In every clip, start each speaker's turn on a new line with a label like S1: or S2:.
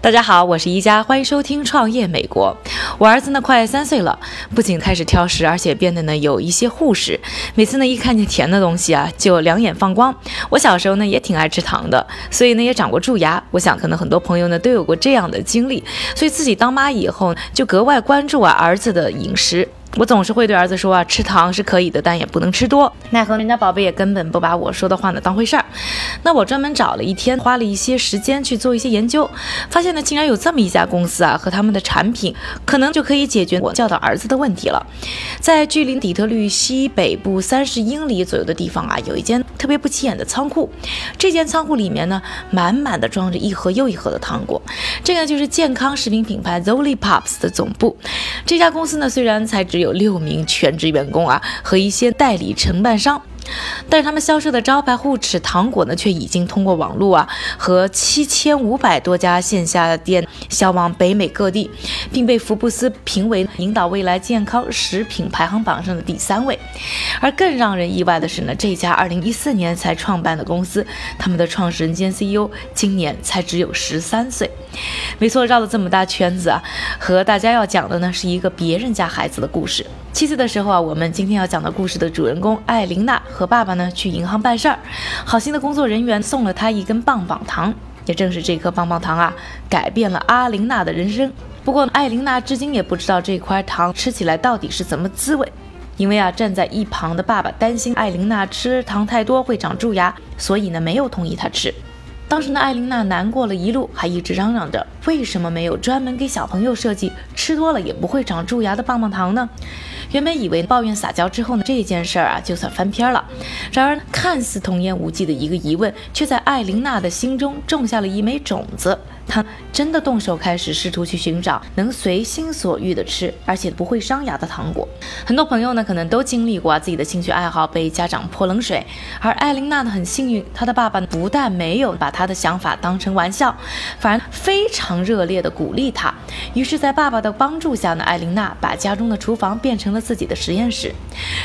S1: 大家好，我是宜佳，欢迎收听创业美国。我儿子呢快三岁了，不仅开始挑食，而且变得呢有一些护食。每次呢一看见甜的东西啊，就两眼放光。我小时候呢也挺爱吃糖的，所以呢也长过蛀牙。我想可能很多朋友呢都有过这样的经历，所以自己当妈以后就格外关注啊儿子的饮食。我总是会对儿子说啊，吃糖是可以的，但也不能吃多。奈何人家宝贝也根本不把我说的话呢当回事儿。那我专门找了一天，花了一些时间去做一些研究，发现呢，竟然有这么一家公司啊，和他们的产品可能就可以解决我教导儿子的问题了。在距离底特律西北部三十英里左右的地方啊，有一间特别不起眼的仓库。这间仓库里面呢，满满的装着一盒又一盒的糖果。这个就是健康食品品牌 Zoli Pops 的总部。这家公司呢，虽然才只有有六名全职员工啊，和一些代理承办商。但是他们销售的招牌护齿糖果呢，却已经通过网络啊和七千五百多家线下店销往北美各地，并被福布斯评为引导未来健康食品排行榜上的第三位。而更让人意外的是呢，这家二零一四年才创办的公司，他们的创始人兼 CEO 今年才只有十三岁。没错，绕了这么大圈子啊，和大家要讲的呢是一个别人家孩子的故事。七岁的时候啊，我们今天要讲的故事的主人公艾琳娜和爸爸呢去银行办事儿，好心的工作人员送了她一根棒棒糖，也正是这颗棒棒糖啊，改变了阿琳娜的人生。不过艾琳娜至今也不知道这块糖吃起来到底是怎么滋味，因为啊站在一旁的爸爸担心艾琳娜吃糖太多会长蛀牙，所以呢没有同意她吃。当时的，艾琳娜难过了一路，还一直嚷嚷着为什么没有专门给小朋友设计吃多了也不会长蛀牙的棒棒糖呢？原本以为抱怨撒娇之后呢，这件事儿啊就算翻篇了。然而，看似童言无忌的一个疑问，却在艾琳娜的心中种下了一枚种子。他真的动手开始试图去寻找能随心所欲的吃，而且不会伤牙的糖果。很多朋友呢，可能都经历过自己的兴趣爱好被家长泼冷水，而艾琳娜呢很幸运，她的爸爸不但没有把她的想法当成玩笑，反而非常热烈的鼓励她。于是，在爸爸的帮助下呢，艾琳娜把家中的厨房变成了自己的实验室。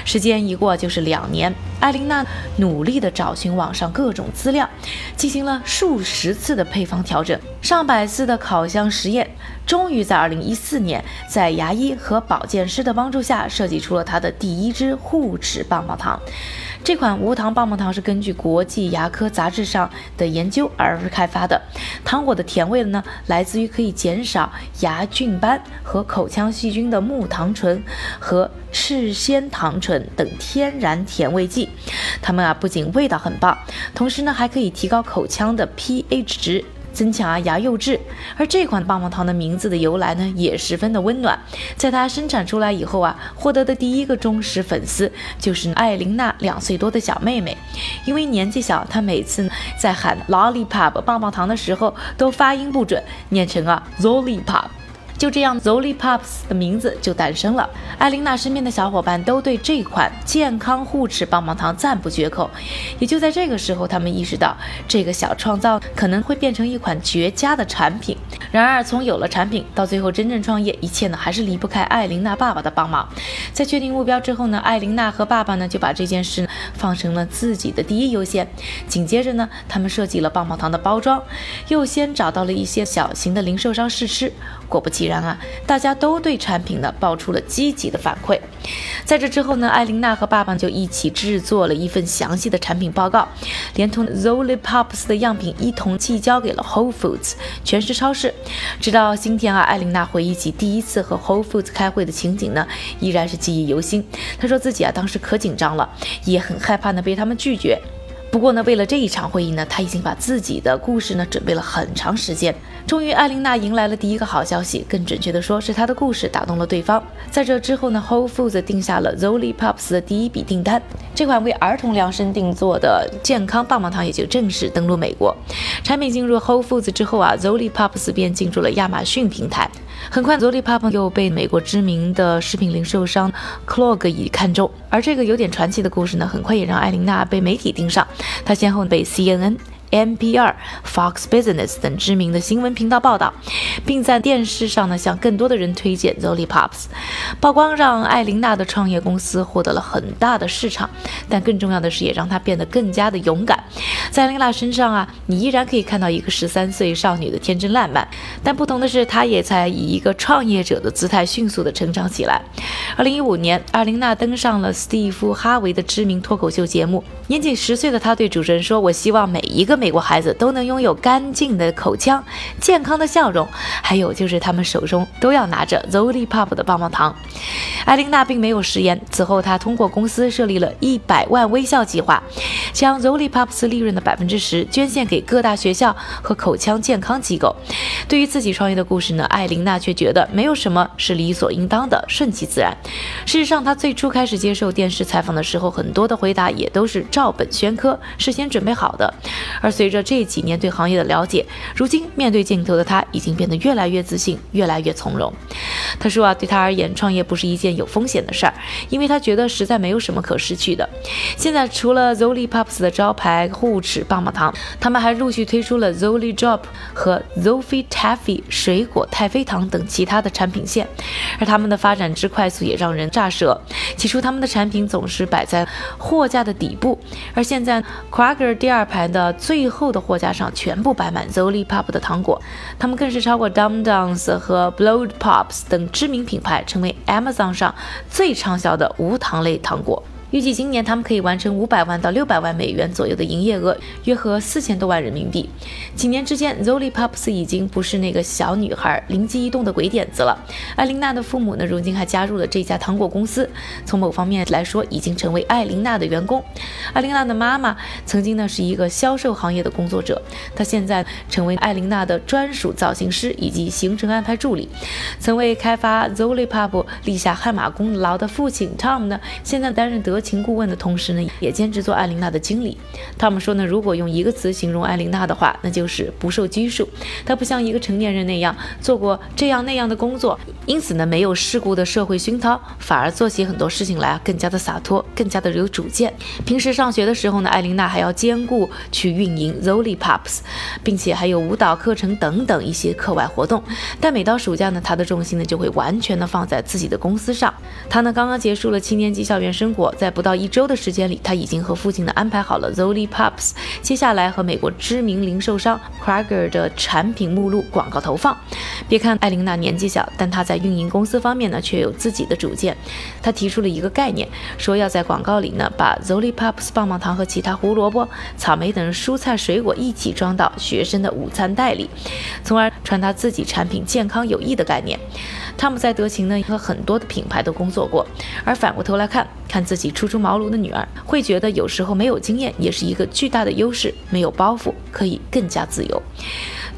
S1: 时间一过就是两年，艾琳娜努力的找寻网上各种资料，进行了数十次的配方调整。上百次的烤箱实验，终于在二零一四年，在牙医和保健师的帮助下，设计出了他的第一支护齿棒棒糖。这款无糖棒棒糖是根据国际牙科杂志上的研究而开发的。糖果的甜味呢，来自于可以减少牙菌斑和口腔细菌的木糖醇和赤藓糖醇等天然甜味剂。它们啊，不仅味道很棒，同时呢，还可以提高口腔的 pH 值。增强啊牙釉质，而这款棒棒糖的名字的由来呢，也十分的温暖。在它生产出来以后啊，获得的第一个忠实粉丝就是艾琳娜两岁多的小妹妹。因为年纪小，她每次在喊 lollipop 棒棒糖的时候都发音不准，念成啊 zollipop。就这样，Zoli Pops 的名字就诞生了。艾琳娜身边的小伙伴都对这款健康护齿棒棒糖赞不绝口。也就在这个时候，他们意识到这个小创造可能会变成一款绝佳的产品。然而，从有了产品到最后真正创业，一切呢还是离不开艾琳娜爸爸的帮忙。在确定目标之后呢，艾琳娜和爸爸呢就把这件事放成了自己的第一优先。紧接着呢，他们设计了棒棒糖的包装，又先找到了一些小型的零售商试吃。果不其然然啊，大家都对产品呢爆出了积极的反馈。在这之后呢，艾琳娜和爸爸就一起制作了一份详细的产品报告，连同 Zoli Pops 的样品一同寄交给了 Whole Foods 全食超市。直到今天啊，艾琳娜回忆起第一次和 Whole Foods 开会的情景呢，依然是记忆犹新。她说自己啊当时可紧张了，也很害怕呢被他们拒绝。不过呢，为了这一场会议呢，他已经把自己的故事呢准备了很长时间。终于，艾琳娜迎来了第一个好消息，更准确的说，是她的故事打动了对方。在这之后呢，Whole Foods 定下了 Zoli Pops 的第一笔订单，这款为儿童量身定做的健康棒棒糖也就正式登陆美国。产品进入 Whole Foods 之后啊，Zoli Pops 便进入了亚马逊平台。很快，Zoli Pop 又被美国知名的食品零售商 Clog 已看中。而这个有点传奇的故事呢，很快也让艾琳娜被媒体盯上。她先后被 CNN。NPR、Fox Business 等知名的新闻频道报道，并在电视上呢向更多的人推荐 Zoli Pops。曝光让艾琳娜的创业公司获得了很大的市场，但更重要的是也让她变得更加的勇敢。在艾琳娜身上啊，你依然可以看到一个十三岁少女的天真烂漫，但不同的是，她也在以一个创业者的姿态迅速的成长起来。二零一五年，艾琳娜登上了斯蒂夫·哈维的知名脱口秀节目。年仅十岁的她对主持人说：“我希望每一个美国孩子都能拥有干净的口腔、健康的笑容，还有就是他们手中都要拿着 Zoli Pop 的棒棒糖。”艾琳娜并没有食言。此后，她通过公司设立了一百万微笑计划，将 Zoli Pops 利润的百分之十捐献给各大学校和口腔健康机构。对于自己创业的故事呢，艾琳娜却觉得没有什么是理所应当的，顺其自然。事实上，她最初开始接受电视采访的时候，很多的回答也都是照本宣科，事先准备好的。而而随着这几年对行业的了解，如今面对镜头的他已经变得越来越自信，越来越从容。他说啊，对他而言，创业不是一件有风险的事儿，因为他觉得实在没有什么可失去的。现在除了 Zoli Pops 的招牌护齿棒棒糖，他们还陆续推出了 Zoli Drop 和 Zofi Taffy 水果太妃糖等其他的产品线，而他们的发展之快速也让人咋舌。起初，他们的产品总是摆在货架的底部，而现在 Quaker 第二排的最最后的货架上全部摆满 Zoli Pop 的糖果，他们更是超过 Dum Dums 和 Blow Pops 等知名品牌，成为 Amazon 上最畅销的无糖类糖果。预计今年他们可以完成五百万到六百万美元左右的营业额，约合四千多万人民币。几年之间，Zoli Pops 已经不是那个小女孩灵机一动的鬼点子了。艾琳娜的父母呢，如今还加入了这家糖果公司，从某方面来说，已经成为艾琳娜的员工。艾琳娜的妈妈曾经呢是一个销售行业的工作者，她现在成为艾琳娜的专属造型师以及行程安排助理。曾为开发 Zoli Pop 立下汗马功劳的父亲 Tom 呢，现在担任德。情顾问的同时呢，也兼职做艾琳娜的经理。他们说呢，如果用一个词形容艾琳娜的话，那就是不受拘束。她不像一个成年人那样做过这样那样的工作，因此呢，没有世故的社会熏陶，反而做起很多事情来啊更加的洒脱，更加的有主见。平时上学的时候呢，艾琳娜还要兼顾去运营 Zoli Pops，并且还有舞蹈课程等等一些课外活动。但每到暑假呢，她的重心呢就会完全的放在自己的公司上。她呢刚刚结束了七年级校园生活，在不到一周的时间里，他已经和父亲呢安排好了 Zoli Pops 接下来和美国知名零售商 Krager 的产品目录广告投放。别看艾琳娜年纪小，但她在运营公司方面呢却有自己的主见。她提出了一个概念，说要在广告里呢把 Zoli Pops 棒棒糖和其他胡萝卜、草莓等蔬菜水果一起装到学生的午餐袋里，从而传达自己产品健康有益的概念。汤姆在德勤呢和很多的品牌都工作过，而反过头来看。看自己初出茅庐的女儿，会觉得有时候没有经验也是一个巨大的优势，没有包袱，可以更加自由。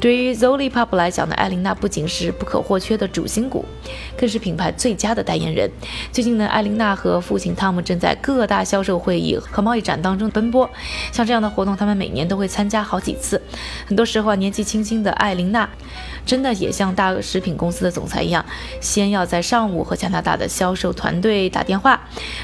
S1: 对于 Zoli Pop 来讲呢，艾琳娜不仅是不可或缺的主心骨，更是品牌最佳的代言人。最近呢，艾琳娜和父亲汤姆正在各大销售会议和贸易展当中奔波。像这样的活动，他们每年都会参加好几次。很多时候啊，年纪轻轻的艾琳娜，真的也像大食品公司的总裁一样，先要在上午和加拿大的销售团队打电话，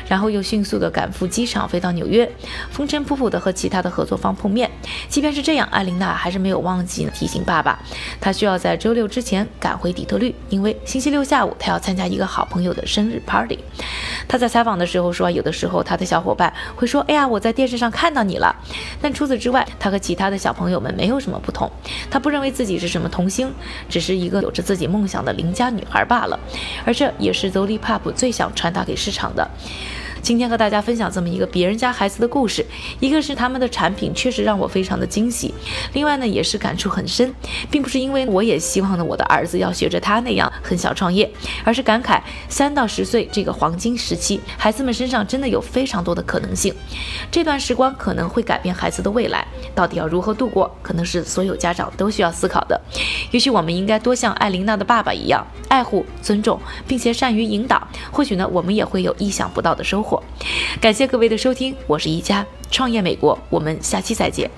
S1: 然后又迅速的赶赴机场飞到纽约，风尘仆仆的和其他的合作方碰面。即便是这样，艾琳娜还是没有忘记提醒。爸爸，他需要在周六之前赶回底特律，因为星期六下午他要参加一个好朋友的生日 party。他在采访的时候说，有的时候他的小伙伴会说：“哎呀，我在电视上看到你了。”但除此之外，他和其他的小朋友们没有什么不同。他不认为自己是什么童星，只是一个有着自己梦想的邻家女孩罢了。而这也是 Zoli Pop 最想传达给市场的。今天和大家分享这么一个别人家孩子的故事，一个是他们的产品确实让我非常的惊喜，另外呢也是感触很深，并不是因为我也希望呢我的儿子要学着他那样很小创业，而是感慨三到十岁这个黄金时期，孩子们身上真的有非常多的可能性，这段时光可能会改变孩子的未来，到底要如何度过，可能是所有家长都需要思考的。也许我们应该多像艾琳娜的爸爸一样，爱护、尊重，并且善于引导，或许呢我们也会有意想不到的收获。感谢各位的收听，我是一佳创业美国，我们下期再见。